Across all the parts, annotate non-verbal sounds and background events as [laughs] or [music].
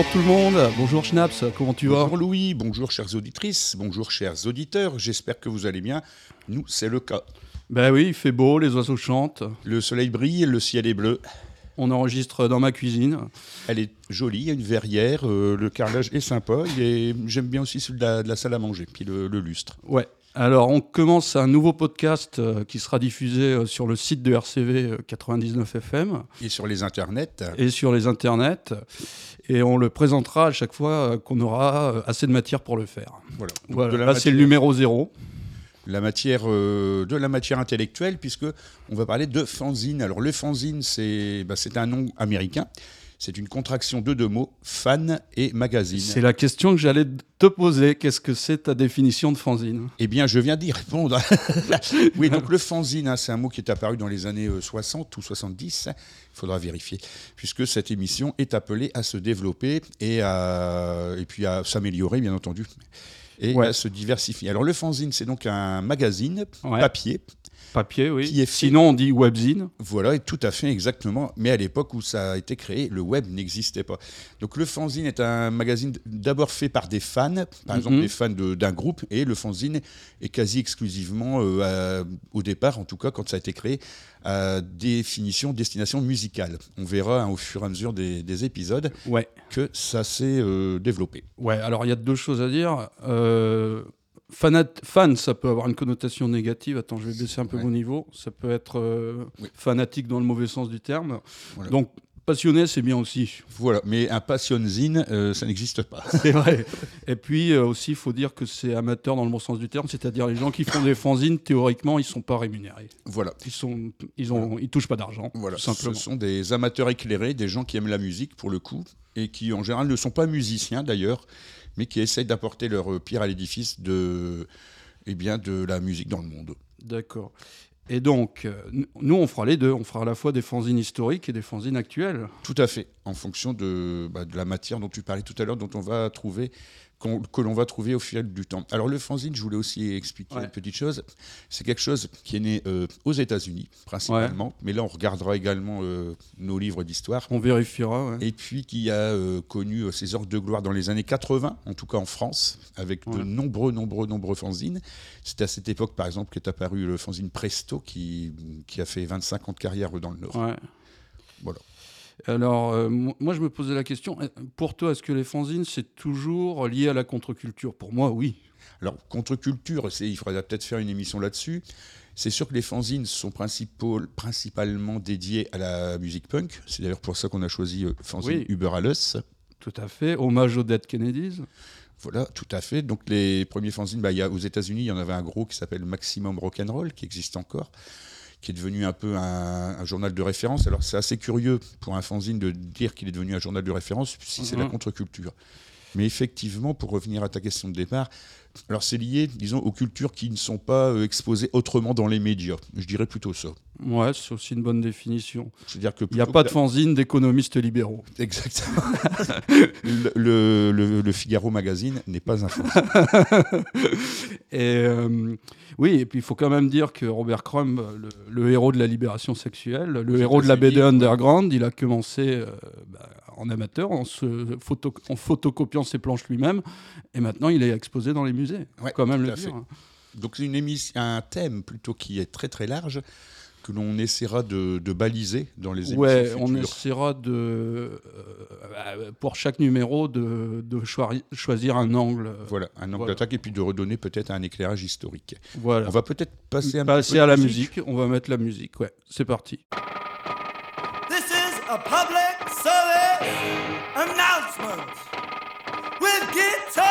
Bonjour tout le monde, bonjour Schnaps, comment tu vas? Bonjour Louis, bonjour chères auditrices, bonjour chers auditeurs, j'espère que vous allez bien. Nous, c'est le cas. Ben oui, il fait beau, les oiseaux chantent. Le soleil brille, le ciel est bleu. On enregistre dans ma cuisine. Elle est jolie, il y a une verrière, euh, le carrelage est sympa. est- J'aime bien aussi celui de la, de la salle à manger, puis le, le lustre. Ouais. Alors, on commence un nouveau podcast euh, qui sera diffusé euh, sur le site de RCV euh, 99 FM Et sur les internets, et sur les internets. Et on le présentera à chaque fois euh, qu'on aura assez de matière pour le faire. voilà. Voilà, c'est le numéro zéro. la matière, de la matière intellectuelle, puisque on va parler de fanzine. Alors le fanzine, c'est bah, c'est un nom américain. C'est une contraction de deux mots, fan et magazine. C'est la question que j'allais te poser. Qu'est-ce que c'est ta définition de fanzine? Eh bien, je viens d'y répondre. [laughs] oui, donc le fanzine, hein, c'est un mot qui est apparu dans les années euh, 60 ou 70. Il faudra vérifier, puisque cette émission est appelée à se développer et, à, et puis à s'améliorer, bien entendu, et Ouais. à se diversifier. Alors, le fanzine, c'est donc un magazine Ouais. papier. Papier, oui. Qui est fait- Sinon, on dit webzine. Voilà, et tout à fait exactement. Mais à l'époque où ça a été créé, le web n'existait pas. Donc le fanzine est un magazine d'abord fait par des fans, par exemple Mhm. des fans de- d'un groupe, et le fanzine est quasi exclusivement, euh, à- au départ en tout cas, quand ça a été créé, à définition, destination musicale. On verra hein, au fur et à mesure des, des épisodes Ouais. que ça s'est euh, développé. Ouais, alors il y a deux choses à dire. Euh, fanat- fan, ça peut avoir une connotation négative. Attends, je vais baisser un peu Ouais. mon niveau. Ça peut être euh, Oui. fanatique dans le mauvais sens du terme. Voilà. Donc, passionné, c'est bien aussi. Voilà, mais un passionzine, euh, ça n'existe pas. [laughs] C'est vrai. Et puis euh, aussi, il faut dire que c'est amateur dans le bon sens du terme, c'est-à-dire les gens qui font des fanzines, théoriquement, ils sont pas rémunérés. voilà. Ils sont, ils ont, ils touchent pas d'argent, Voilà, tout simplement. ce sont des amateurs éclairés, des gens qui aiment la musique pour le coup, et qui en général ne sont pas musiciens d'ailleurs, mais qui essayent d'apporter leur pierre à l'édifice de, eh bien, de la musique dans le monde. D'accord. Et donc, euh, nous, on fera les deux. On fera à la fois des fanzines historiques et des fanzines actuelles. Tout à fait, en fonction de, bah, de la matière dont tu parlais tout à l'heure, dont on va trouver, que l'on va trouver au fil du temps. Alors le fanzine, je voulais aussi expliquer Ouais. une petite chose. C'est quelque chose qui est né euh, aux États-Unis principalement, mais là on regardera également euh, nos livres d'histoire. On vérifiera. ouais. et puis qui a euh, connu ses heures de gloire dans les années 80, en tout cas en France, avec de nombreux, nombreux, nombreux fanzines. C'est à cette époque, par exemple, qu'est apparu le fanzine Presto, qui, qui a fait 25 ans de carrière dans le Nord. Voilà. Alors, euh, mo- moi, je me posais la question, euh, pour toi, est-ce que les fanzines, c'est toujours lié à la contre-culture? Pour moi, oui. Alors, contre-culture, il faudrait peut-être faire une émission là-dessus. C'est sûr que les fanzines sont principalement dédiés à la musique punk. C'est d'ailleurs pour ça qu'on a choisi euh, fanzine Oui. Uber Alles. Tout à fait. Hommage aux Dead Kennedys. Voilà, tout à fait. Donc les premiers fanzines, bah, il y a, aux États-Unis, il y en avait un gros qui s'appelle Maximum Rock'n'Roll, qui existe encore, qui est devenu un peu un, un journal de référence. Alors c'est assez curieux pour un fanzine de dire qu'il est devenu un journal de référence, si c'est la Mhm. contre-culture. Mais effectivement, pour revenir à ta question de départ, alors c'est lié, disons, aux cultures qui ne sont pas euh, exposées autrement dans les médias. Je dirais plutôt ça. Ouais, c'est aussi une bonne définition. C'est-à-dire que Il n'y a pas de fanzine d'économistes libéraux. Exactement. le, le- le- le Figaro Magazine n'est pas un fanzine. [laughs] Et euh, oui, et puis il faut quand même dire que Robert Crumb, le, héros de la libération sexuelle, le Aux héros de la BD underground, il a commencé euh, bah, en amateur, en, se photo, en photocopiant ses planches lui-même, et maintenant il est exposé dans les Ouais, quand même le dire. fait. Donc c'est une émission, un thème plutôt qui est très très large que l'on essaiera de, de baliser dans les émissions Ouais, on futures. essaiera de, euh, euh, pour chaque numéro, de, de choi- choisir un angle. euh, Voilà, un angle Voilà. d'attaque et puis de redonner peut-être un éclairage historique. Voilà. On va peut-être passer un Passer peu à la musique. On va mettre la musique. Ouais, c'est parti. This is a public service announcement with guitar.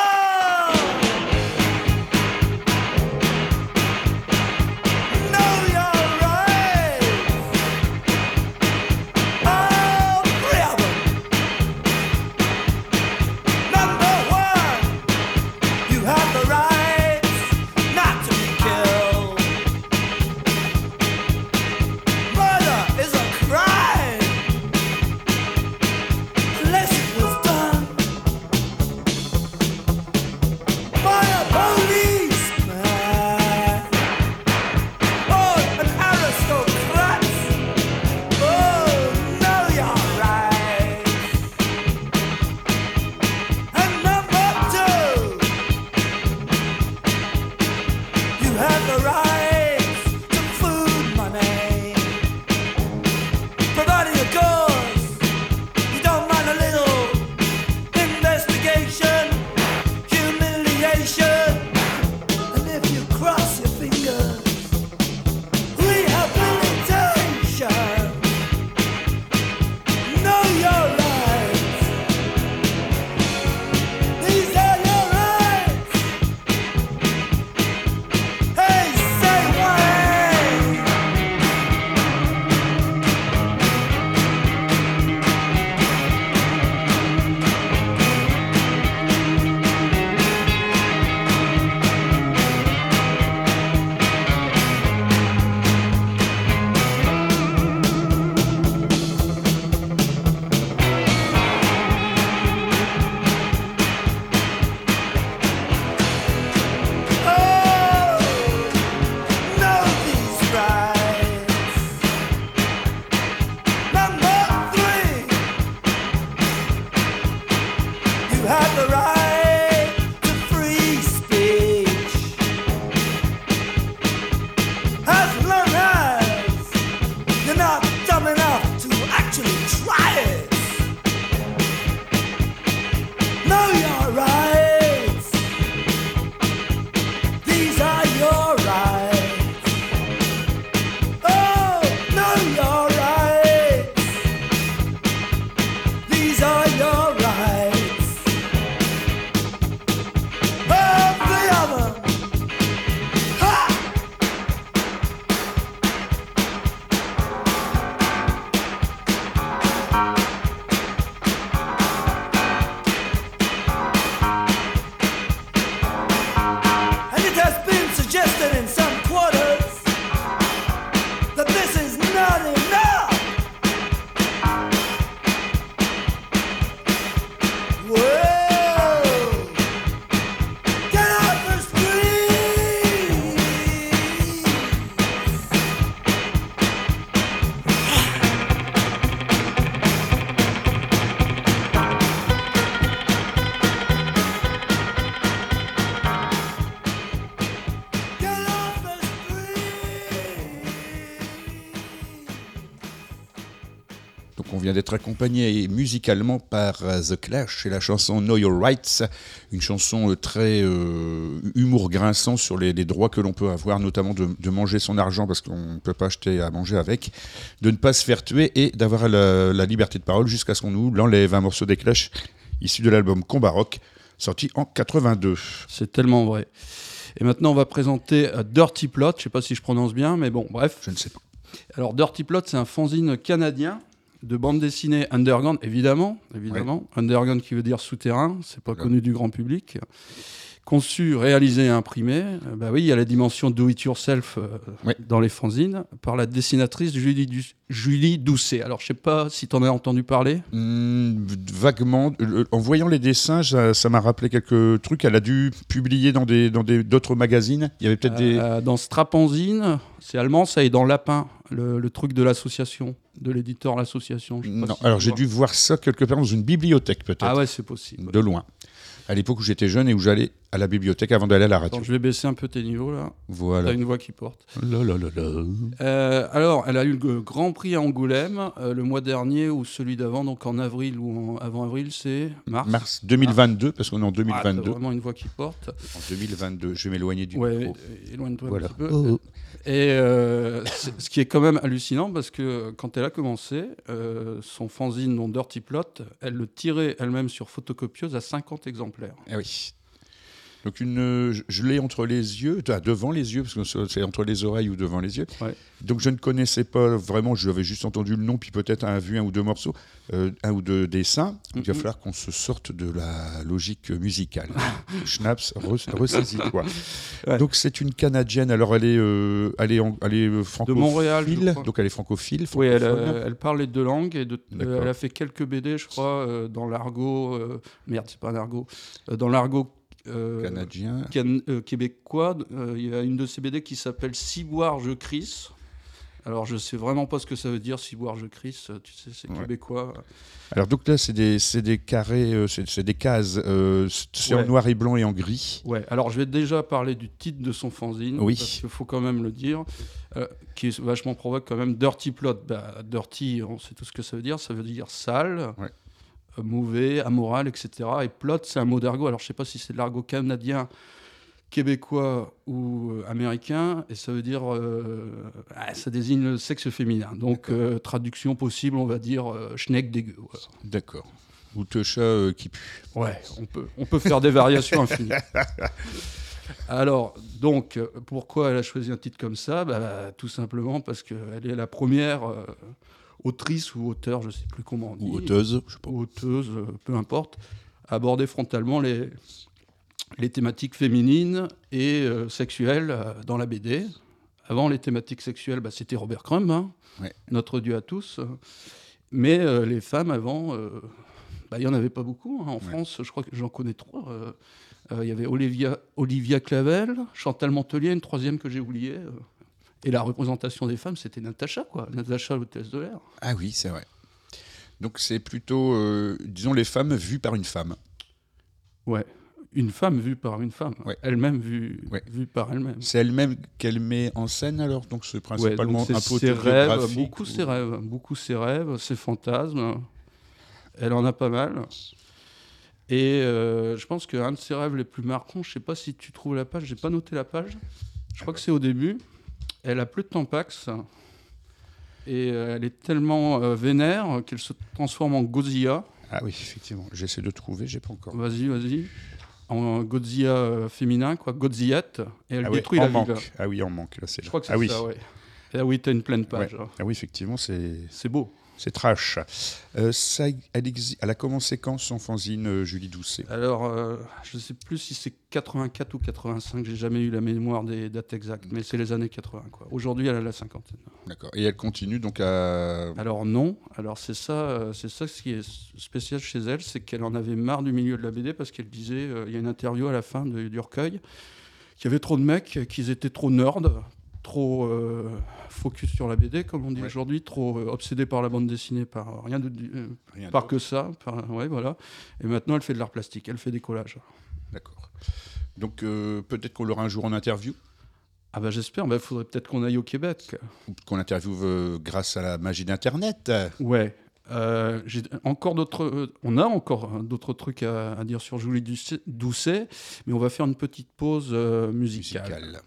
D'être accompagné musicalement par euh, The Clash et la chanson Know Your Rights, une chanson euh, très euh, humour grinçant sur les, les droits que l'on peut avoir, notamment de, de manger son argent parce qu'on ne peut pas acheter à manger avec, de ne pas se faire tuer et d'avoir la, la liberté de parole jusqu'à ce qu'on nous l'enlève. Un morceau des Clash issu de l'album Combat Rock, sorti en 82. C'est tellement vrai. Et maintenant, on va présenter Dirty Plot. Je sais pas si je prononce bien, mais bon, bref. Je ne sais pas. Alors, Dirty Plot, c'est un fanzine canadien de bande dessinée underground, évidemment. évidemment. Underground qui veut dire souterrain, c'est pas connu du grand public. Conçu, réalisé et imprimé. Euh, bah oui, il y a la dimension do it yourself euh, Ouais. dans les fanzines par la dessinatrice Julie, Du- Julie Doucet. Alors, je sais pas si tu en as entendu parler. Hmm, vaguement, Euh, en voyant les dessins, ça m'a rappelé quelques trucs. Elle a dû publier dans des dans des d'autres magazines. Il y avait peut-être des. Euh, dans Strapanzine, c'est allemand, ça, et dans Lapin, le, le truc de l'association, de l'éditeur L'Association. je sais pas Non, si alors j'ai dû voir ça quelque part dans une bibliothèque peut-être, Ah ouais, c'est possible. de loin. À l'époque où j'étais jeune et où j'allais à la bibliothèque avant d'aller à la radio. Attends, je vais baisser un peu tes niveaux là. Voilà. T'as une voix qui porte. Là, là, là. Euh, alors, elle a eu le Grand Prix à Angoulême euh, le mois dernier ou celui d'avant, donc en avril ou en- avant avril, c'est mars. Mars 2022, parce qu'on est en Ah, t'as 2022. vraiment une voix qui porte. en 2022, je vais m'éloigner du Ouais, micro. euh, éloigne-toi Voilà. un petit peu. Et euh, ce qui est quand même hallucinant, parce que quand elle a commencé, euh, son fanzine, non Dirty Plot, elle le tirait elle-même sur photocopieuse à 50 exemplaires. Ah oui. Donc une, euh, je, l'ai entre les yeux, devant les yeux, parce que c'est- entre les oreilles ou devant les yeux. Ouais. Donc je ne connaissais pas vraiment, j'avais juste entendu le nom, puis peut-être un, vu un ou deux morceaux, euh, un ou deux dessins. Donc il va falloir qu'on se sorte de la logique musicale. [laughs] Schnaps, re- ressaisis-toi. Ouais. Donc c'est une Canadienne, alors elle est, euh, elle est, en- elle est francophile, Montréal, je crois. donc elle est francophile. Oui, elle, euh, parle les deux langues et de- elle a fait quelques BD, je crois, dans l'argot. merde, c'est pas un argot. dans l'argot Canadien. can- euh, québécois. euh, Il y a une de ces BD qui s'appelle Ciboire, je crisse. Alors, je sais vraiment pas ce que ça veut dire, Ciboire, je crisse. Tu sais, c'est Ouais. québécois. Alors donc là c'est des, des carrés, euh, c'est c'est des cases, euh, c'est Ouais. en noir et blanc et en gris. Ouais, alors je vais déjà parler du titre de son fanzine. Oui. Parce qu'il faut quand même le dire. euh, qui est vachement provoque quand même. Dirty Plot. Bah, dirty, on sait tout ce que ça veut dire. Ça veut dire sale, Ouais. Mauvais, amoral, etc. Et plot, c'est un mot d'argot. Alors je sais pas si c'est de l'argot canadien, québécois ou euh, américain. Et ça veut dire. euh, ah, ça désigne le sexe féminin. Donc euh, traduction possible, on va dire euh, schneck dégueu. voilà. D'accord. Ou te chat qui pue. Ouais, on peut, on peut faire des variations infinies. [laughs] Alors, donc, pourquoi elle a choisi un titre comme ça? Bah, Tout simplement parce qu'elle est la première autrice ou auteur, je ne sais plus comment on dit. Ou auteuse, je sais pas. Auteuse, euh, peu importe, aborder frontalement les, les thématiques féminines et euh, sexuelles euh, dans la BD. Avant, les thématiques sexuelles, bah, c'était Robert Crumb, hein, Ouais. notre Dieu à tous. Mais euh, les femmes, avant, bah, il n'y en avait pas beaucoup. hein. En France, je crois que j'en connais trois. Il y avait Olivia, Olivia Clavel, Chantal Montelier, une troisième que j'ai oubliée. Et la représentation des femmes, c'était Natacha, quoi. Natacha, l'hôtesse de l'air. Ah oui, c'est vrai. Donc c'est plutôt, euh, disons, les femmes vues par une femme. Ouais. Une femme vue par une femme. Ouais. Elle-même vue, Ouais. vue par elle-même. C'est elle-même qu'elle met en scène alors, donc c'est Ouais, principalement donc c'est un peu ses rêves, beaucoup ou- ses rêves, beaucoup ses rêves, ses fantasmes. Elle en a pas mal. Et euh, je pense qu'un de ses rêves les plus marquants, je sais pas si tu trouves la page, j'ai pas noté la page. Je crois que c'est au début. Elle a plus de tampax. Et euh, elle est tellement euh, vénère qu'elle se transforme en Godzilla. Ah oui, effectivement. J'essaie de trouver, j'ai pas encore. Vas-y, vas-y. En Godzilla euh, féminin, quoi, Godzillette. Et elle ah oui, détruit en la manque. ville. Ah oui, en manque. Là, c'est Je crois que c'est ah oui. ça, ouais. Et là, oui, t'as une pleine page. hein. Ah oui, effectivement, c'est C'est beau. C'est trash. Euh, ça, elle, a commencé quand son fanzine, euh, Julie Doucet? Alors, euh, je ne sais plus si c'est 84 ou 85, j'ai jamais eu la mémoire des dates exactes, mais c'est les années 80. quoi. Aujourd'hui, elle a la cinquantaine. D'accord. Et elle continue donc à. Alors non, alors c'est ça, c'est ça ce qui est spécial chez elle, c'est qu'elle en avait marre du milieu de la BD parce qu'elle disait, il y a une interview à la fin de- du recueil, qu'il y avait trop de mecs, qu'ils étaient trop nerds, trop euh, focus sur la BD, comme on dit Ouais. aujourd'hui, trop euh, obsédés par la bande dessinée, par rien de, euh, Rien par que ça, par- ouais, voilà. Et maintenant, elle fait de l'art plastique, elle fait des collages. D'accord. Donc euh, peut-être qu'on l'aura un jour en interview, Ah bah j'espère, il faudrait peut-être qu'on aille au Québec. qu'on l'interviewe euh, grâce à la magie d'Internet. Ouais. Euh, j'ai encore d'autres, euh, on a encore hein, d'autres trucs à, à dire sur Julie Doucet- mais on va faire une petite pause euh, musicale. Musical.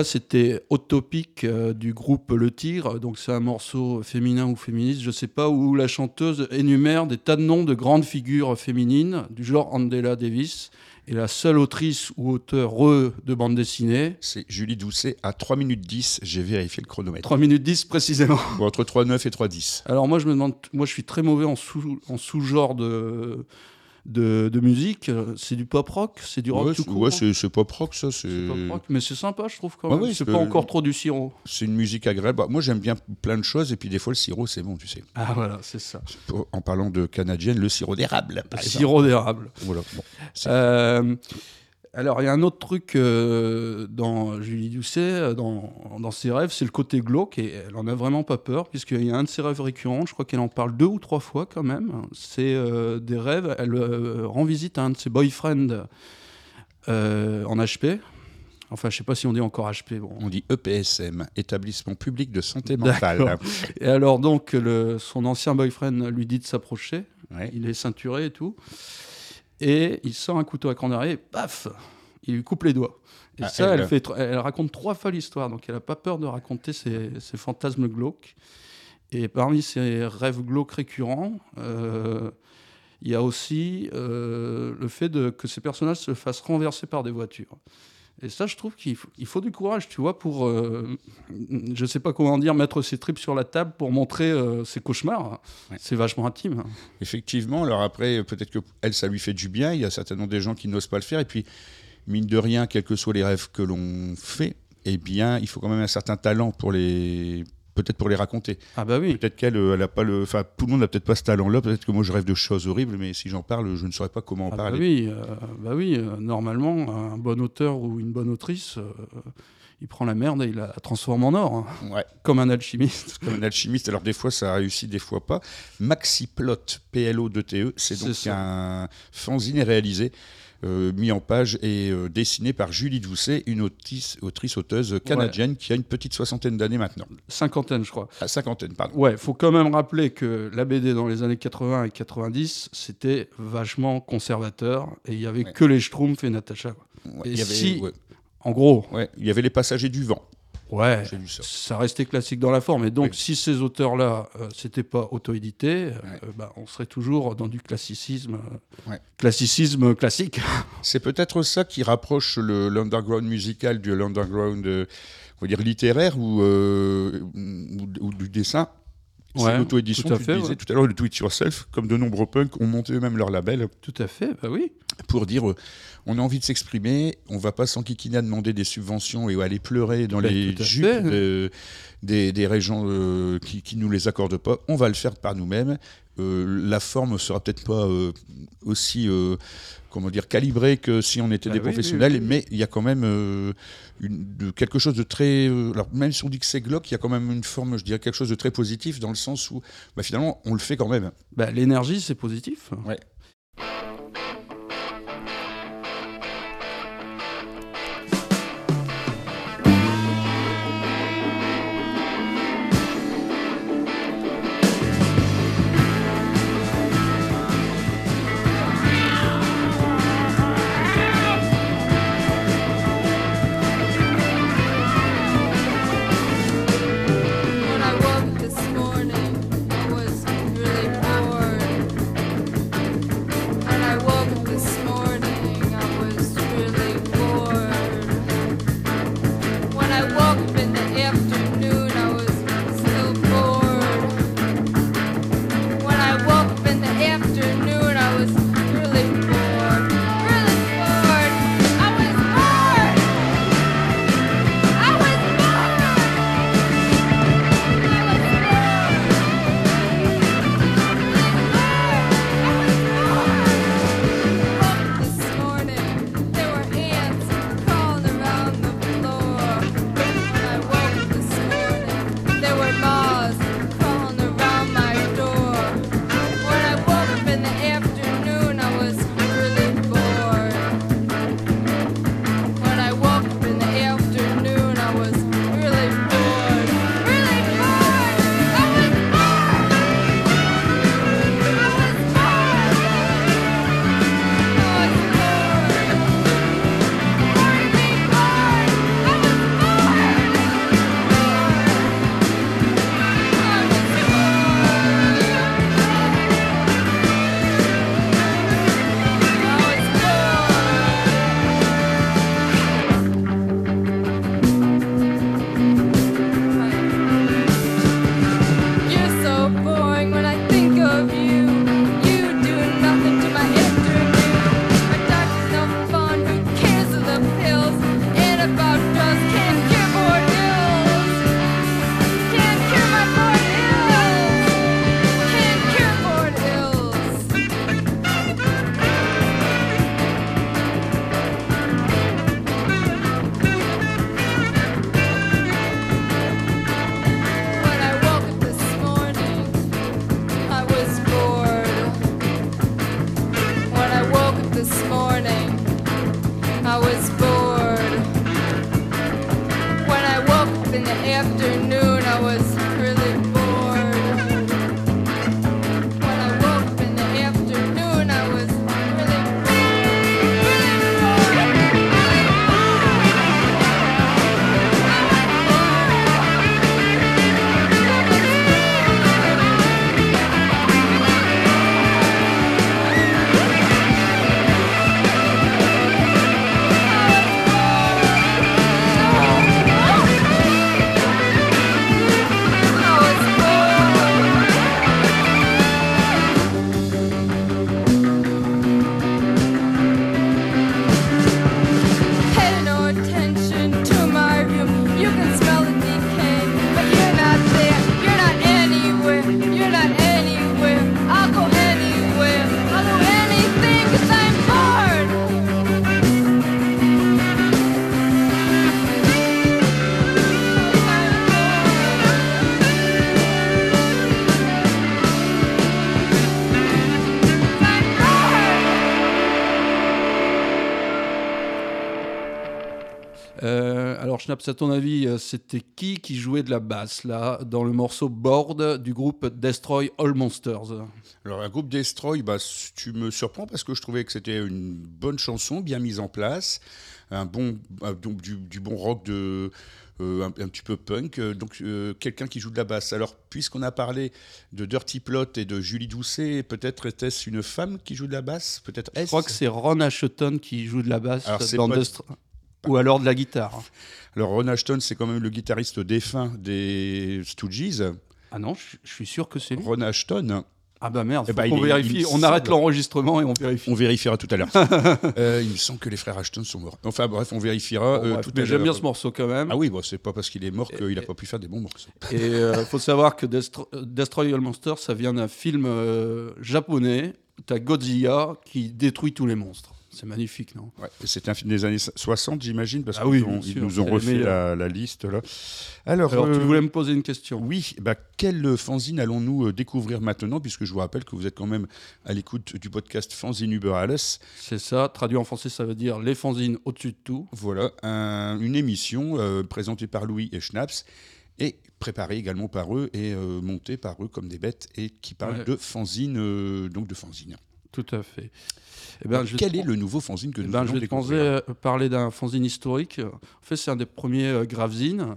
Là, c'était Autopic euh, du groupe Le Tigre. Donc c'est un morceau féminin ou féministe, je sais pas, où la chanteuse énumère des tas de noms de grandes figures féminines du genre Andela Davis. Et la seule autrice ou auteur de bande dessinée, C'est Julie Doucet à 3 minutes 10. J'ai vérifié le chronomètre. 3 minutes 10 précisément. Ou entre 3,9 et 3,10. Alors moi, je me demande, moi je suis très mauvais en sous, en sous-genre de, de, de musique. C'est du pop rock, c'est du rock Ouais, tout court. ouais, hein. c'est pop rock, ça. C'est pop rock, mais c'est sympa, je trouve quand Ouais, même. oui, c'est pas encore trop du sirop. c'est une musique agréable. Bah, moi, j'aime bien plein de choses. Et puis, des fois, le sirop, c'est bon, tu sais. Ah voilà, c'est ça. En parlant de canadienne, le sirop d'érable. exemple. Sirop d'érable. Voilà. Bon. Alors, il y a un autre truc euh, dans Julie Doucet, euh, dans, dans ses rêves, c'est le côté glauque, et elle en a vraiment pas peur, puisqu'il y a un de ses rêves récurrents, je crois qu'elle en parle deux ou trois fois quand même, c'est euh, des rêves, elle euh, rend visite à un de ses boyfriends en HP, enfin je sais pas si on dit encore HP, bon. On dit EPSM, Établissement public de santé mentale. Et alors donc, le, son ancien boyfriend lui dit de s'approcher, Ouais. il est ceinturé et tout. Et il sort un couteau à cran d'arrêt, paf il lui coupe les doigts. Et Ah, ça, elle- elle, fait, tr- elle raconte trois fois l'histoire, donc elle n'a pas peur de raconter ses, ses fantasmes glauques. Et parmi ces rêves glauques récurrents, euh, il y a aussi euh, le fait de, que ces personnages se fassent renverser par des voitures. Et ça, je trouve qu'il faut, il faut du courage, tu vois, pour, euh, je sais pas comment dire, mettre ses tripes sur la table pour montrer euh, ses cauchemars. Ouais. C'est vachement intime. Effectivement, alors après, peut-être que elle, ça lui fait du bien. Il y a certainement des gens qui n'osent pas le faire. Et puis, mine de rien, quels que soient les rêves que l'on fait, eh bien, il faut quand même un certain talent pour les, peut-être pour les raconter. Ah bah oui. Peut-être qu'elle, euh, elle a pas le, enfin, tout le monde n'a peut-être pas ce talent-là. Peut-être que moi, je rêve de choses horribles, mais si j'en parle, je ne saurais pas comment en Ah bah parler. oui, euh, bah oui euh, normalement, un bon auteur ou une bonne autrice, euh, il prend la merde et il la transforme en or, hein, Ouais. [laughs] comme un alchimiste. Comme un alchimiste, alors des fois ça réussit, des fois pas. Maxiplot, P-L-O-2-T-E, E, c'est donc un fanzine réalisé, mis en page et euh, dessiné par Julie Doucet, une autrice, autrice auteuse canadienne qui a une petite soixantaine d'années maintenant. Cinquantaine, je crois. À cinquantaine, pardon. Ouais, faut quand même rappeler que la BD dans les années 80 et 90, c'était vachement conservateur et il y avait Ouais. que les Schtroumpfs et Natacha. quoi. Ouais, Et il, y avait, si- ouais, En gros, ouais, il y avait les passagers du vent, ouais, j'ai lu ça. ça restait classique dans la forme. Et donc, Oui. si ces auteurs-là, euh, c'était pas auto-édité, euh, bah, on serait toujours dans du classicisme, euh, Ouais. classicisme classique. [laughs] C'est peut-être ça qui rapproche le- l'underground musical de l'underground, euh, on va dire littéraire ou, euh, ou, ou du dessin. C'est Ouais, l'auto-édition, tout à tu fait, disais ouais. tout à l'heure, le it yourself, comme de nombreux punks ont monté eux-mêmes leur label. Tout à fait, bah oui. pour dire euh, on a envie de s'exprimer, on va pas s'enquiquiner à demander des subventions et aller pleurer dans les jupes de- des, des régions euh, qui, qui nous les accordent pas. On va le faire par nous-mêmes. Euh, la forme sera peut-être pas euh, aussi comment dire calibrée que si on était Bah des oui, professionnels, oui. mais il y a quand même une- de, quelque chose de très. alors même si on dit que c'est glauque, il y a quand même une forme, je dirais quelque chose de très positif dans le sens où bah, finalement on le fait quand même. Bah, L'énergie, c'est positif. Ouais. À ton avis, euh, c'était qui qui jouait de la basse là dans le morceau Board du groupe Destroy All Monsters? Alors, un groupe Destroy, bah, tu me surprends parce que je trouvais que c'était une bonne chanson, bien mise en place, un bon, donc du, du bon rock de. euh, un, un petit peu punk, euh, donc euh, quelqu'un qui joue de la basse. Alors, puisqu'on a parlé de Dirty Plot et de Julie Doucet, peut-être était-ce une femme qui joue de la basse? Peut-être Je crois que c'est Ron Asheton qui joue de la basse Alors, dans pas- Destro- Ou alors de la guitare. Alors, Ron Ashton, c'est quand même le guitariste défunt des Stooges. Ah non, je, suis sûr que c'est lui. Ron Ashton, Ah bah merde, Eh faut ben, il est- il vérifie. On arrête l'enregistrement et on vérifie. on vérifiera tout à l'heure. [laughs] Euh, il me semble que les frères Ashton sont morts. Enfin bref, on vérifiera Bon, euh, bref, tout mais j'aime bien ce morceau quand même. Ah oui, bon, c'est pas parce qu'il est mort qu'il n'a pas pu faire des bons morceaux. Et euh, [laughs] faut savoir que Destro- euh, Destroy All Monsters, ça vient d'un film japonais. T'as Godzilla qui détruit tous les monstres. C'est magnifique, non? Ouais, c'est un film des années 60, j'imagine, parce Ah qu'ils oui, nous ont refait la, la liste là. Alors, Alors, tu euh, voulais me poser une question oui, bah, quel fanzine allons-nous euh, découvrir maintenant, puisque je vous rappelle que vous êtes quand même à l'écoute du podcast Fanzine Uber Alles. C'est ça, traduit en français, ça veut dire les fanzines au-dessus de tout. Voilà, un- une émission euh, présentée par Louis et Schnaps et préparée également par eux et euh, montée par eux comme des bêtes et qui parle Ouais. de fanzine, euh, donc de fanzine. Tout à fait. Eh ben, je Quel est le nouveau fanzine que Eh nous ben, je vais découvrir euh, parler d'un fanzine historique. En fait, c'est un des premiers euh, gravzines.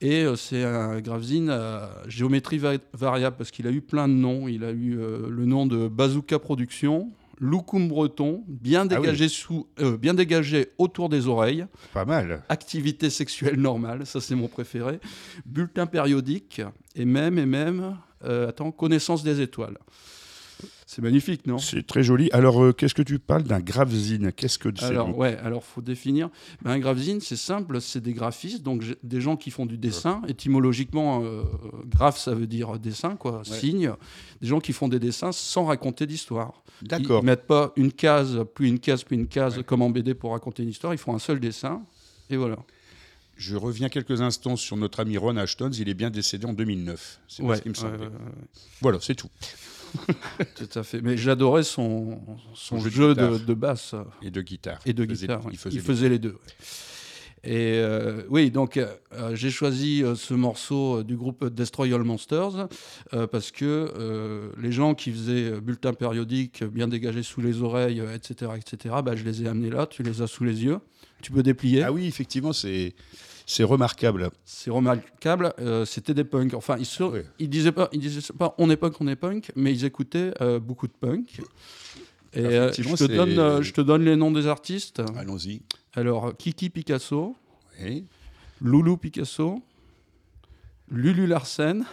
Et euh, c'est un gravzine à géométrie va- variable parce qu'il a eu plein de noms. Il a eu euh, le nom de Bazooka Production, Loukoum Breton, bien Ah oui. dégagé, sous, euh, bien dégagé autour des oreilles, Pas mal. activité sexuelle normale, ça c'est mon préféré, bulletin périodique, et même, et même, euh, attends, connaissance des étoiles. C'est magnifique, non? C'est très joli. Alors, euh, qu'est-ce que tu parles d'un gravzine Qu'est-ce que c'est Alors, ouais, alors faut définir. Ben, un gravzine, c'est simple, c'est des graphistes, donc des gens qui font du dessin. Étymologiquement, euh, graphe, ça veut dire dessin, quoi, signe. Des gens qui font des dessins sans raconter d'histoire. Ils D'accord. ne mettent pas une case, puis une case, puis une case, comme en BD pour raconter une histoire. Ils font un seul dessin, et voilà. Je reviens quelques instants sur notre ami Ron Ashton. Il est bien décédé en 2009. C'est Ouais, ce qui me semblait. Voilà, c'est tout. [laughs] tout à fait. Mais j'adorais son, son Son jeu de de, basse. Et de guitare. Et de Il guitare. Il Il faisait, les deux. Et euh, oui, donc euh, j'ai choisi euh, ce morceau du groupe Destroy All Monsters parce que les gens qui faisaient bulletin périodique, bien dégagé sous les oreilles, etc., etc., bah, je les ai amenés là, tu les as sous les yeux, tu peux déplier. Ah oui, effectivement, c'est c'est remarquable. C'est remarquable, euh, c'était des punks. Enfin, ils, se- Ouais. ils disaient pas, ils disaient pas on est punk, on est punk, mais ils écoutaient euh, beaucoup de punk. Et euh, Effectivement, je, te c'est- donne, euh, je te donne les noms des artistes. Allons-y. Alors, Kiki Picasso, Oui. Loulou Picasso, Lulu Larsen,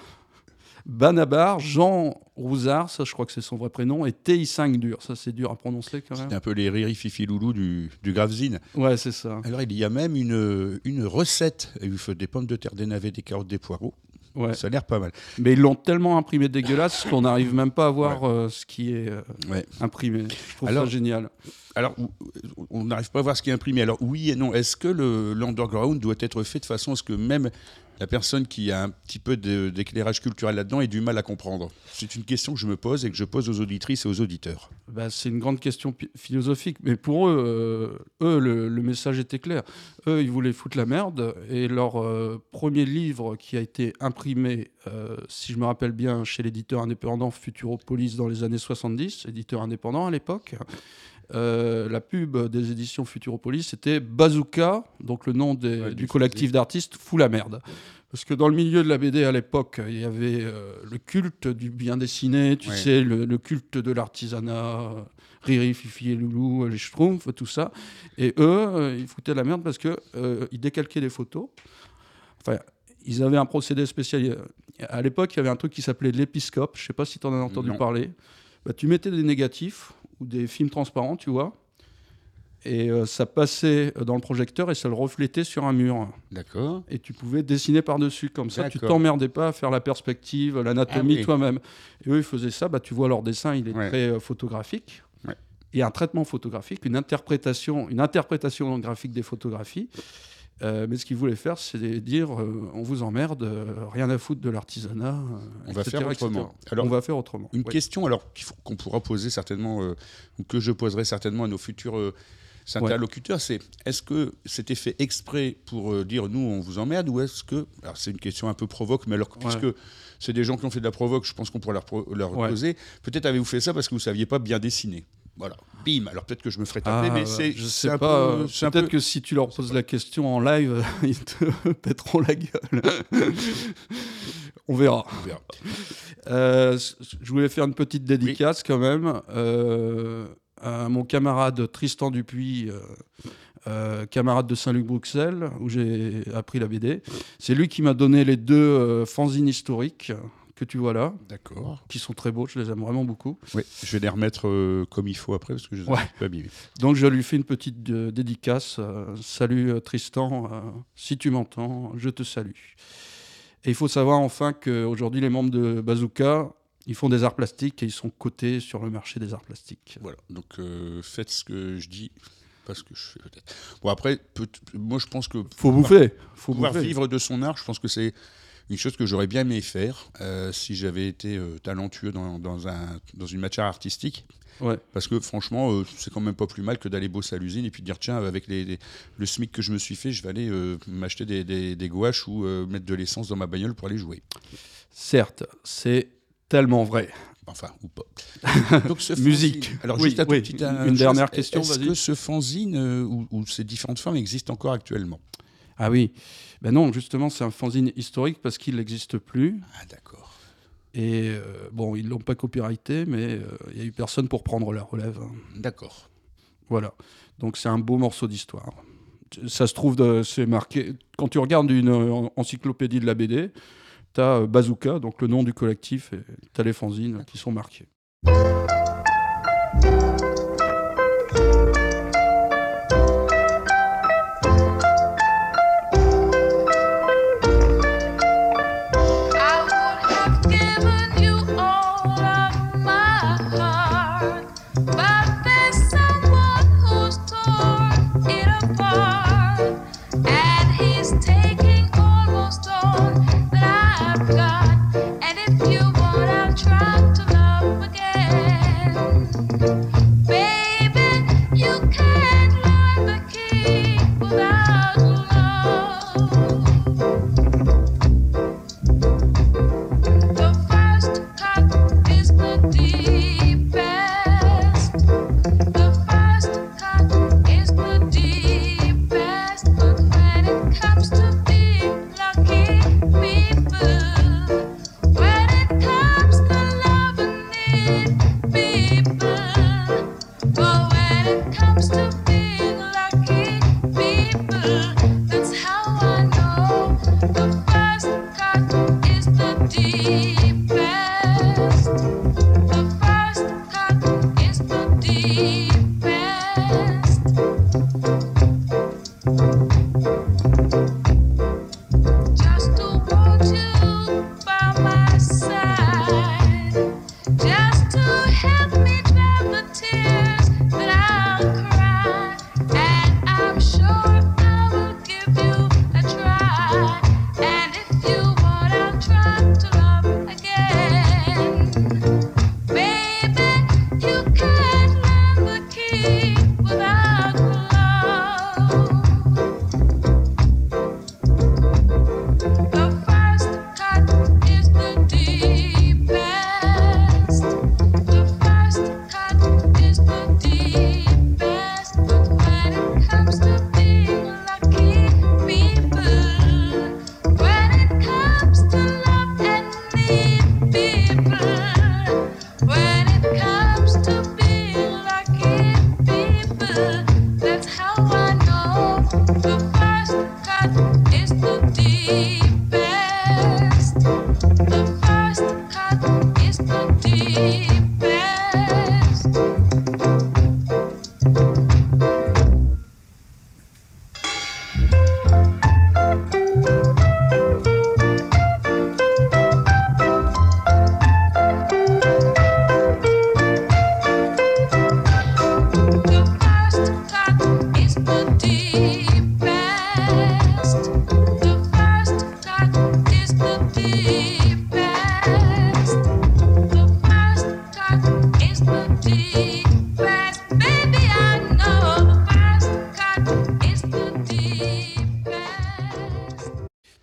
Banabar, Jean Rouzard, ça je crois que c'est son vrai prénom, et TI5 dur, ça c'est dur à prononcer quand C'est même. un peu les riri fifi loulou du, du gravzine. Ouais, c'est ça. Alors, il y a même une, une recette. Il faut des pommes de terre, des navets, des carottes, des poireaux. Ouais. Ça a l'air pas mal. Mais ils l'ont tellement imprimé dégueulasse qu'on n'arrive même pas à voir euh, ce qui est euh, Ouais. imprimé. Je trouve Alors- ça génial. Alors, on n'arrive pas à voir ce qui est imprimé. Alors, oui et non. Est-ce que le- l'underground doit être fait de façon à ce que même la personne qui a un petit peu d'éclairage culturel là-dedans ait du mal à comprendre C'est une question que je me pose et que je pose aux auditrices et aux auditeurs. Bah, c'est une grande question philosophique, mais pour eux, euh, eux le, le message était clair. Eux, ils voulaient foutre la merde, et leur euh, premier livre qui a été imprimé, euh, si je me rappelle bien, chez l'éditeur indépendant Futuropolis dans les années 70, éditeur indépendant à l'époque, euh, la pub des éditions Futuropolis, c'était Bazooka, donc le nom des- Ouais, du, collectif d'artistes, Fou la merde. Parce que dans le milieu de la BD à l'époque, il y avait euh, le culte du bien dessiné, tu Ouais. sais, le, le culte de l'artisanat, euh, Riri, Fifi et Loulou, les Schtroumpfs, tout ça. Et eux, euh, ils foutaient la merde parce que euh, ils décalquaient des photos. Enfin, ils avaient un procédé spécial. À l'époque, il y avait un truc qui s'appelait l'épiscope. Je sais pas si tu en as entendu Non. parler. Bah, tu mettais des négatifs ou des films transparents, tu vois. Et euh, ça passait dans le projecteur et ça le reflétait sur un mur. D'accord Et tu pouvais dessiner par-dessus. Comme ça, tu t'emmerdais pas à faire la perspective, l'anatomie Ah oui. toi-même. Et eux, ils faisaient ça. Bah, tu vois, leur dessin, il est Ouais. très euh, photographique. Ouais. Et un traitement photographique, une interprétation, une interprétation graphique des photographies. Euh, mais ce qu'ils voulaient faire, c'est dire euh, on vous emmerde, euh, rien à foutre de l'artisanat. On va etc., faire autrement. Alors, on va faire autrement. Une Ouais. question alors qu'il qu'on pourra poser certainement, ou que je poserai certainement à nos futurs euh, cet Ouais. interlocuteur, c'est est-ce que c'était fait exprès pour dire nous on vous emmerde ou est-ce que alors c'est une question un peu provoque mais alors Ouais. puisque c'est des gens qui ont fait de la provoque, je pense qu'on pourrait leur, leur poser. Peut-être avez-vous fait ça parce que vous saviez pas bien dessiner. Voilà, bim. Alors peut-être que je me ferai taper, Ah, mais c'est je sais un pas. peu- euh, Peut-être peu- que si tu leur poses la question en live, [laughs] ils te [laughs] pèteront la gueule. [laughs] On verra. on verra. Euh, je voulais faire une petite dédicace quand même euh, à mon camarade Tristan Dupuis, euh, camarade de Saint-Luc-Bruxelles, où j'ai appris la BD. C'est lui qui m'a donné les deux fanzines historiques que tu vois là, D'accord. qui sont très beaux, je les aime vraiment beaucoup. Oui, je vais les remettre euh, comme il faut après parce que je les ai Ouais. peu abîmés. Donc je lui fais une petite euh, dédicace. euh, salut Tristan, euh, si tu m'entends, je te salue. Et il faut savoir enfin qu'aujourd'hui les membres de Bazooka, ils font des arts plastiques et ils sont cotés sur le marché des arts plastiques. Voilà, donc euh, faites ce que je dis, pas ce que je fais peut-être. Bon après, peut- moi je pense que Faut bouffer, faut pouvoir bouffer. vivre de son art, je pense que c'est une chose que j'aurais bien aimé faire euh, si j'avais été euh, talentueux dans, dans un, dans une matière artistique. Ouais. Parce que franchement, euh, c'est quand même pas plus mal que d'aller bosser à l'usine et puis de dire tiens, avec les, les- le SMIC que je me suis fait, je vais aller m'acheter des, des- des gouaches ou mettre de l'essence dans ma bagnole pour aller jouer. Certes, c'est tellement vrai. Enfin, ou pas. [laughs] Donc, ce Musique. fanzine- Alors, Oui, juste oui, une dernière question, Est-ce que ce fanzine euh, ou, ou ces différentes formes existent encore actuellement? Ah oui, ben non, justement c'est un fanzine historique parce qu'il n'existe plus. Ah, d'accord. Et euh, bon, ils l'ont pas copyrighté, mais euh, il y a eu personne pour prendre la relève. hein. D'accord. Voilà. Donc c'est un beau morceau d'histoire. Ça se trouve, de- c'est marqué. Quand tu regardes une euh, encyclopédie de la BD, tu as Bazooka, donc le nom du collectif, et tu as les fanzines qui sont marqués.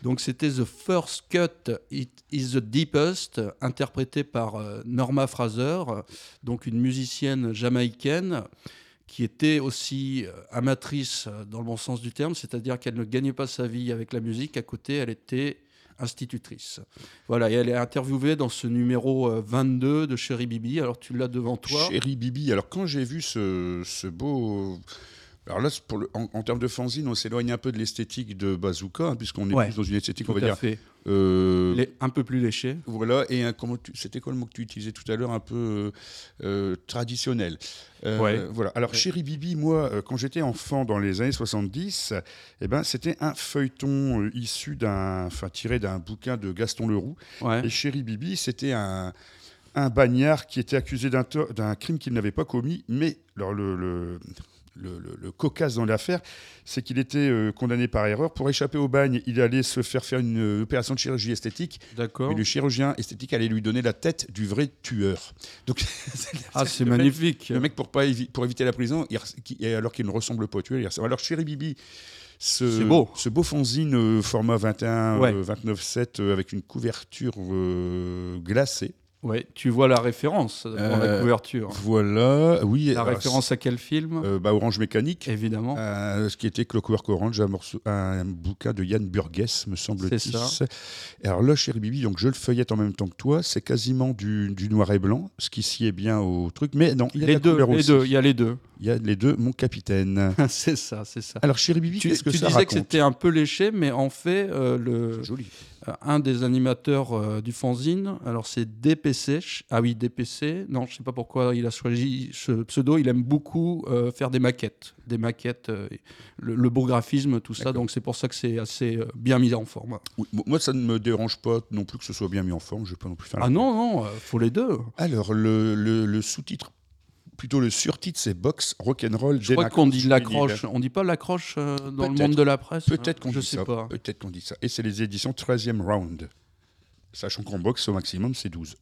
Donc c'était The First Cut It Is the Deepest, interprété par euh, Norma Fraser, donc une musicienne jamaïcaine qui était aussi euh, amatrice euh, dans le bon sens du terme, c'est-à-dire qu'elle ne gagnait pas sa vie avec la musique. À côté, elle était institutrice. Voilà, et elle est interviewée dans ce numéro euh, 22 de Chéri Bibi. Alors tu l'as devant toi. Chéri Bibi. Alors, quand j'ai vu ce beau. Alors là, c'est pour le- en, en termes de fanzine, on s'éloigne un peu de l'esthétique de Bazooka, hein, puisqu'on est Ouais. plus dans une esthétique, on va dire. fait. euh, Les- un peu plus léché. Voilà, et un, comment c'était quoi le mot que tu utilisais tout à l'heure, un peu euh, euh, traditionnel. Euh, Ouais. Voilà. Alors, Ouais. Chéri Bibi, moi, euh, quand j'étais enfant dans les années 70, eh ben, c'était un feuilleton euh, issu d'un, enfin, tiré d'un bouquin de Gaston Leroux. Et Chéri Bibi, c'était un, un bagnard qui était accusé d'un crime qu'il n'avait pas commis, mais alors, le, le, le- le- le cocasse dans l'affaire, c'est qu'il était euh, condamné par erreur. Pour échapper au bagne, il allait se faire faire une euh, opération de chirurgie esthétique, D'accord. mais le chirurgien esthétique allait lui donner la tête du vrai tueur. Donc, [laughs] Ah, c'est mec- magnifique. Le mec, pour, pas évi- pour éviter la prison, il res- qui- et alors qu'il ne ressemble pas au tueur, il ressemble. Alors, Chéri Bibi, ce, beau. ce beau fanzine euh, format 21, Ouais. euh, 29-7, euh, avec une couverture glacée. Ouais, tu vois la référence dans la Euh, couverture. Voilà, oui. La référence à quel film? euh, bah, Orange Mécanique. Évidemment. Euh, ce qui était Clockwork Orange, un, morceau, un bouquin de Yann Burgess, me semble-t-il. C'est ça. Et Alors là, chéri Bibi, donc je le feuillette en même temps que toi. C'est quasiment du, du noir et blanc, ce qui sied bien au truc. Mais non, il y a les la deux, couleur les aussi. deux, il y a les deux. Il y a les deux, mon capitaine. [laughs] c'est ça, c'est ça. Alors, chéri Bibi, Tu, qu'est-ce que tu ça disais que c'était un peu léché, mais en fait, le, C'est joli. Euh, un des animateurs euh, du fanzine, alors c'est DPC. Ah oui, DPC. Non, je sais pas pourquoi il a choisi ce pseudo. Il aime beaucoup euh, faire des maquettes, des maquettes, le, le beau graphisme, tout ça. Donc c'est pour ça que c'est assez bien mis en forme. Oui, moi, ça ne me dérange pas non plus que ce soit bien mis en forme. Je vais pas non plus faire Ah non, non, faut les deux. Alors, le, le- le sous-titre, plutôt le surtitre, c'est Box Rock'n'Roll. Je crois qu'on dit l'accroche. On dit pas l'accroche euh, dans le monde de la presse. Peut-être hein qu'on dit sais ça. pas. Peut-être qu'on dit ça. Et c'est les éditions 13e round. Sachant qu'en boxe, au maximum, c'est 12.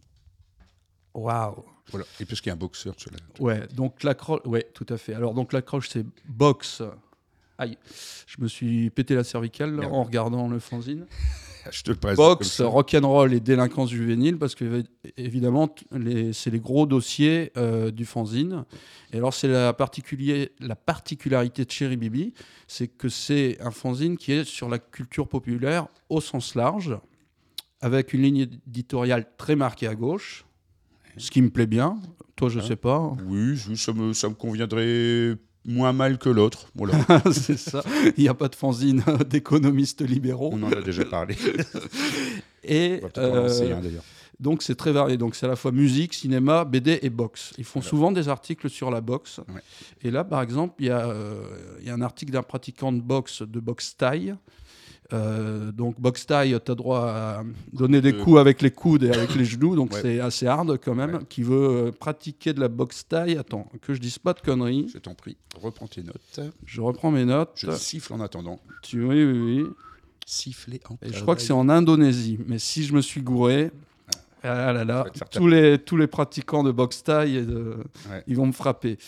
Waouh. Voilà. Et puisqu'il y a un boxeur sur la. Ouais, donc l'accroche, ouais, tout à fait. Alors donc l'accroche c'est box. Aïe, je me suis pété la cervicale Merde. en regardant le fanzine. [laughs] Je te ça. rock'n'roll et délinquance juvénile, parce que évi- évidemment c'est les gros dossiers euh, du fanzine. Et alors c'est la, particularité de Cherry Bibi, c'est que c'est un fanzine qui est sur la culture populaire au sens large, avec une ligne éditoriale très marquée à gauche, ce qui me plaît bien. Toi, je sais pas. Oui, je- ça me, ça me conviendrait moins mal que l'autre. Voilà. [laughs] c'est ça. Il n'y a pas de fanzine [laughs] d'économistes libéraux. On en a déjà parlé. [laughs] Et On va en euh, donc c'est très varié. Donc c'est à la fois musique, cinéma, BD et boxe. Ils font Voilà. souvent des articles sur la boxe. Ouais. Et là, par exemple, il y, a, euh, y a un article d'un pratiquant de boxe, de boxe taille. Euh, donc boxe taille, tu as droit à donner des Euh. coups avec les coudes et avec les [coughs] genoux, donc Ouais. c'est assez hard quand même. Ouais. Qui veut euh, pratiquer de la boxe taille, attends, que je dise pas de conneries, Je t'en prie, reprends tes notes. je reprends mes notes. Je siffle en attendant. Tu, oui, oui, oui. Siffler en Et je crois que c'est en Indonésie, mais si je me suis gouré, ah là là, tous les, tous les pratiquants de boxe de- Ouais. ils vont me frapper.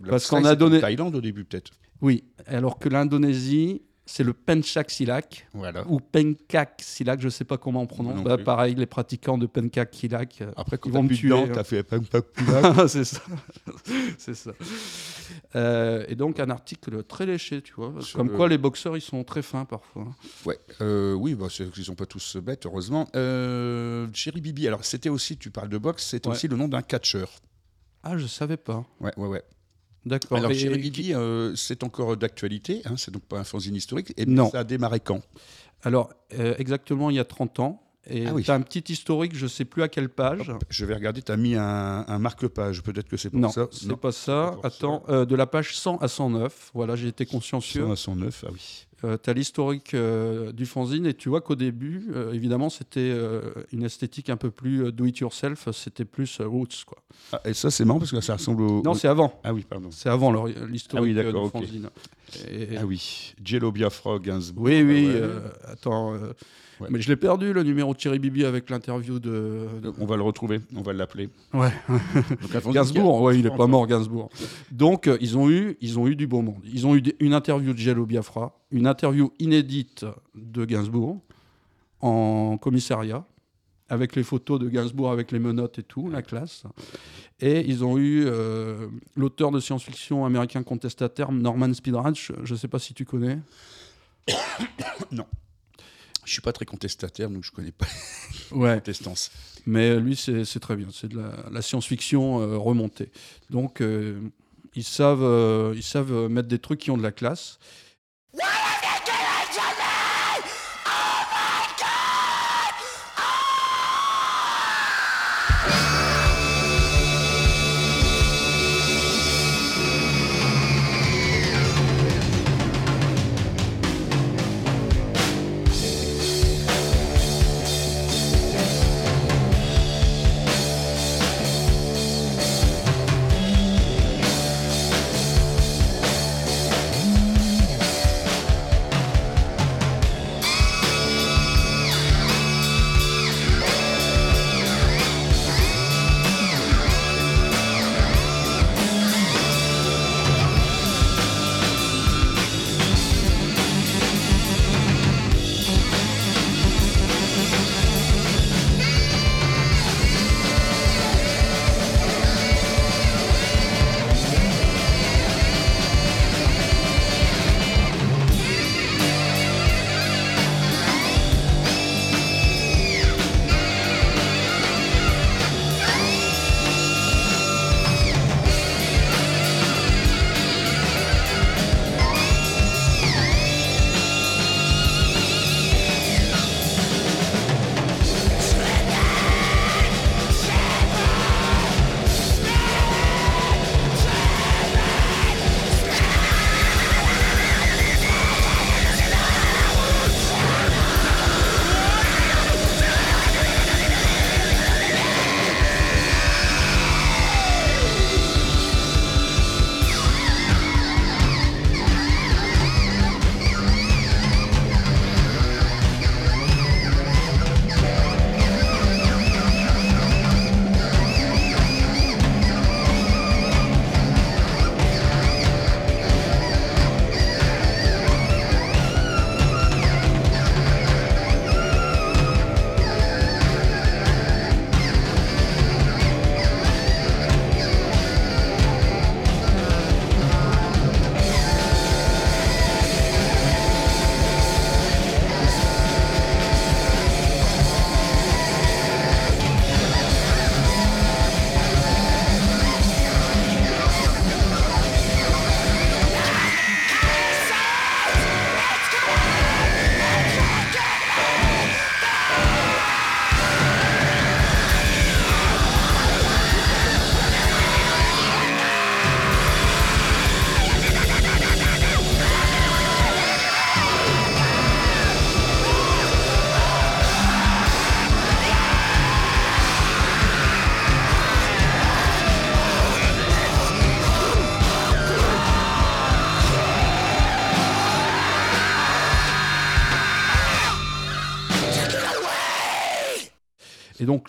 La parce Thaï, qu'on a donné- Thaïlande au début, peut-être. Oui, alors que l'Indonésie, c'est le Pencak Silat Voilà. ou Pencak Silat, je ne sais pas comment on prononce. non Bah, pareil, les pratiquants de Pencak Silat. euh, Après, quand Ils vont me tuer, hein. t'as fait [laughs] pam, pam. c'est ça. [laughs] c'est ça. Euh, et donc un article très léché, tu vois. Comme le- quoi les boxeurs, ils sont très fins parfois. Ouais, euh, oui, bah, ils sont pas tous bêtes, heureusement. Euh, Bibi, alors c'était aussi, tu parles de boxe, c'était Ouais. aussi le nom d'un catcheur. Ah, je savais pas. Ouais, ouais, ouais. D'accord. Alors Bibi, euh, c'est encore d'actualité, hein, c'est donc pas un fanzine historique. Et Non. ça a démarré quand? Alors, euh, exactement il y a 30 ans. Et Ah oui. tu as un petit historique, je sais plus à quelle page. Je vais regarder, tu as mis un, un marque-page, peut-être que c'est pour Non, ça. c'est pas ça. Attends, euh, de la page 100 à 109. Voilà, j'ai été consciencieux. 100 à 109, ah oui. Tu as l'historique euh, du fanzine et tu vois qu'au début, euh, évidemment, c'était euh, une esthétique un peu plus euh, do-it-yourself. C'était plus euh, roots, quoi. Ah, et ça, c'est marrant parce que ça ressemble au. Non, c'est avant. Ah oui, pardon. C'est avant l'historique Ah oui, euh, d'accord, du fanzine. Et- Ah oui, Jello Biafra, Gainsbourg. Oui, oui. Ouais. euh, attends. Euh, Ouais. Mais je l'ai perdu, le numéro de Thierry Bibi avec l'interview de. de- On va le retrouver, on va l'appeler. Ouais. Donc, Gainsbourg, ouais, il est encore. pas mort, Gainsbourg. Donc, euh, ils ont eu, ils ont eu du beau monde. Ils ont eu des- une interview de Jello Biafra, une interview inédite de Gainsbourg, en commissariat avec les photos de Gainsbourg avec les menottes et tout, la classe. Et ils ont eu euh, l'auteur de science-fiction américain contestataire Norman Speedratch, je ne sais pas si tu connais. [coughs] Je suis pas très contestataire, donc je connais pas [laughs] Ouais. la contestance. Mais lui, c'est très bien. C'est de la, la science-fiction euh, remontée. Donc, euh, ils, savent, euh, ils savent euh, mettre des trucs qui ont de la classe.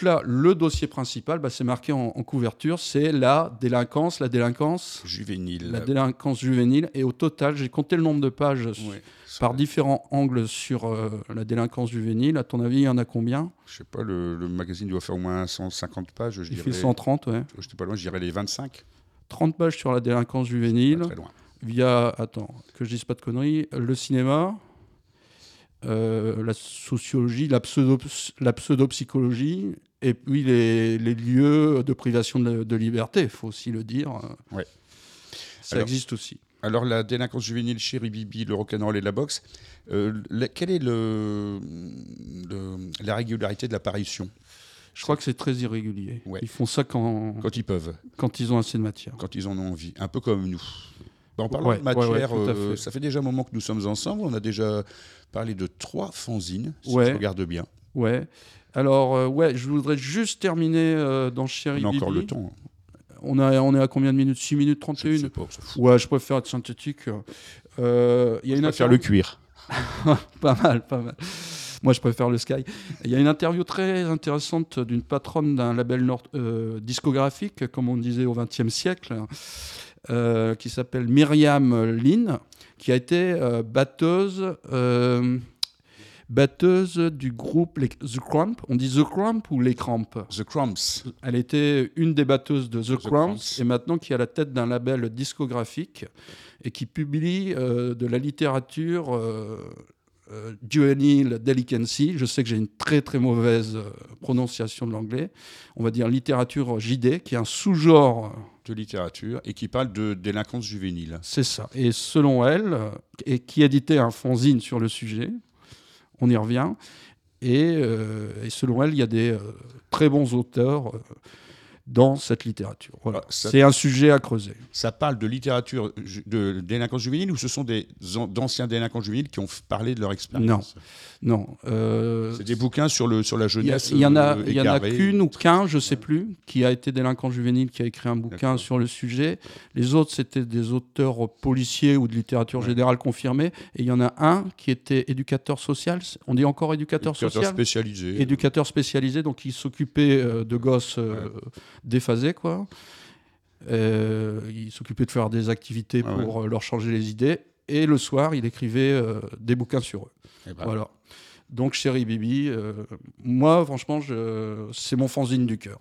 Donc là, le dossier principal, bah, c'est marqué en, en couverture, c'est la délinquance, la délinquance, Juvénile. la délinquance juvénile. Et au total, j'ai compté le nombre de pages par différents angles sur euh, la délinquance juvénile. À ton avis, il y en a combien? Je sais pas, le, le magazine doit faire au moins 150 pages. Je Il dirais, fait 130, ouais. J'étais pas loin, je dirais les 25. 30 pages sur la délinquance juvénile. Très loin. via, attends, que je dise pas de conneries, le cinéma, euh, la sociologie, la, pseudo, la pseudo-psychologie, et puis les, les lieux de privation de, de liberté, il faut aussi le dire. Ouais. Ça Alors- existe aussi. Alors, la délinquance juvénile, Chéri Bibi, le rock'n'roll et la boxe, euh, la- quelle est le, le- la régularité de l'apparition? Je crois que c'est très irrégulier. Ouais. Ils font ça quand, quand ils peuvent, quand ils ont assez de matière. quand ils en ont envie Un peu comme nous. En parlant Ouais, de matière, ouais, euh, fait. ça fait déjà un moment que nous sommes ensemble. On a déjà parlé de trois fanzines, si je regarde bien. Ouais. Alors, euh, ouais, je voudrais juste terminer euh, dans Chéri On a encore Bibi. le temps. On, a, on est à combien de minutes? 6 minutes Je ne 31 sais pas, on s'en fout. Ouais, je préfère être synthétique. Euh, y a une va faire affaire le cuir. [laughs] pas mal, pas mal. Moi, je préfère le Sky. Il y a une interview très intéressante d'une patronne d'un label nord- discographique, comme on disait au XXe siècle, qui s'appelle Myriam Lynn, qui a été batteuse, batteuse du groupe les- The Cramp. On dit The Cramp ou les Cramps The Crumbs. Elle était une des batteuses de The, Cramps Cramps. et maintenant qui est à la tête d'un label discographique et qui publie euh, de la littérature euh, euh, juvenile delinquency. Je sais que j'ai une très très mauvaise euh, prononciation de l'anglais. On va dire littérature JD, qui est un sous-genre. euh, de littérature et qui parle de délinquance juvénile. C'est ça. Et selon elle, euh, et qui éditait un fanzine sur le sujet, on y revient. Et, euh, et selon elle, il y a des euh, très bons auteurs euh, dans cette littérature. Voilà. Ah, C'est un sujet à creuser. Ça parle de littérature de délinquance juvénile ou ce sont des an- d'anciens délinquants juvéniles qui ont parlé de leur expérience Non. euh, C'est des bouquins sur, le, sur la a- jeunesse. il y en a, euh, il y en a égarée. qu'une ou qu'un, je sais plus, qui a été délinquant juvénile, qui a écrit un bouquin sur le sujet. Les autres, c'était des auteurs policiers ou de littérature Ouais. générale confirmés. Et il y en a un qui était éducateur social. On dit encore éducateur, Éducateur social spécialisé. éducateur spécialisé, donc il s'occupait euh, de gosses euh, déphasés, quoi. Euh, il s'occupait de faire des activités Ah pour euh, leur changer les idées. Et le soir, il écrivait euh, des bouquins sur eux. Eh ben, Voilà. Donc, Chéri Bibi, euh, moi, franchement, c'est mon fanzine du cœur.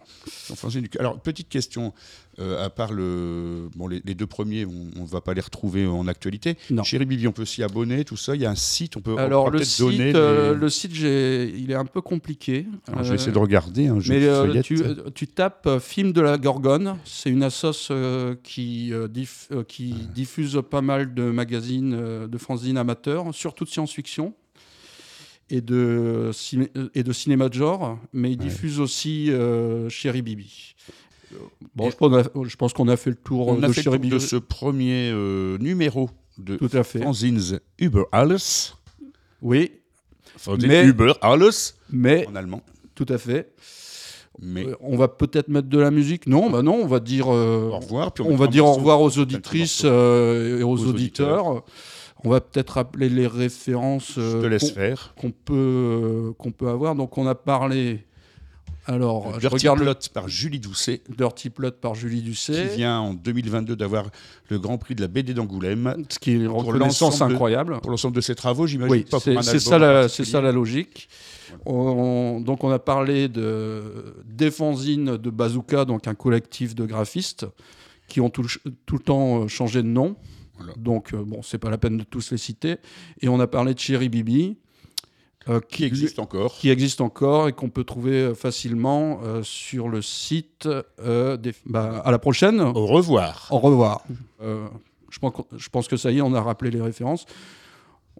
Alors, petite question, euh, à part le... bon, les, les deux premiers, on ne va pas les retrouver en actualité. Non. Chéri Bibi, on peut s'y abonner, tout ça? Il y a un site, on peut, on Alors, pourra le site, donner. euh, des- le site il est un peu compliqué. Alors, je Euh, vais essayer de regarder. hein, je Mais euh, tu, euh, tu tapes euh, Film de la Gorgone, c'est une assoce euh, qui, euh, diff- euh, qui diffuse pas mal de magazines, euh, de fanzines amateurs, surtout de science-fiction et de, ciné- et de cinéma de genre, mais il Ouais. diffuse aussi euh, Chéri Bibi. Euh, Bon, je pense qu'on a- a fait le tour on euh, a de fait le tour de ce premier numéro de Tout à fait. Fanzines Über alles. Oui, Fanzines Mais- Über alles mais en allemand. tout à fait. Mais on va peut-être mettre de la musique. Non, bah non, on va dire. euh, au revoir. puis On va dire au revoir aux auditrices euh, et aux, Aux auditeurs. On va peut-être rappeler les références euh, qu'on- peut, euh, qu'on peut avoir. Donc on a parlé. Alors, je Dirty regarde Plot par Julie Doucet. Dirty Plot par Julie qui Doucet, vient en 2022 d'avoir le Grand Prix de la BD d'Angoulême. ce qui est une reconnaissance incroyable. Pour l'ensemble de ses travaux, j'imagine Oui, c'est ça, ça la logique. On- donc on a parlé de des fanzines de Bazooka, donc un collectif de graphistes qui ont tout, le- tout le temps euh, changé de nom. Voilà. Donc euh, bon, c'est pas la peine de tous les citer. Et on a parlé de Chéri Bibi, euh, Qui existe encore. qui existe encore et qu'on peut trouver euh, facilement euh, sur le site. des... bah, à la prochaine. Au revoir. Au revoir. Je, pense, qu'on- je pense que ça y est, on a rappelé les références.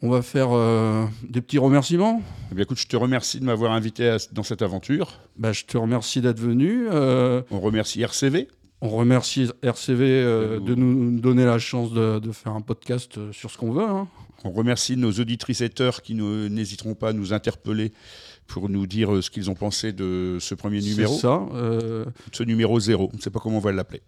On va faire euh, des petits remerciements. Eh bien, écoute, je te remercie de m'avoir invité à- dans cette aventure. Bah, je te remercie d'être venu. Euh, On remercie RCV. On remercie RCV euh, De nous donner la chance de, de faire un podcast euh, sur ce qu'on veut. hein. On remercie nos auditrices qui n'hésiteront pas à nous interpeller pour nous dire euh, ce qu'ils ont pensé de ce premier C'est numéro, ça. euh, ce numéro zéro. On ne sait pas comment on va l'appeler.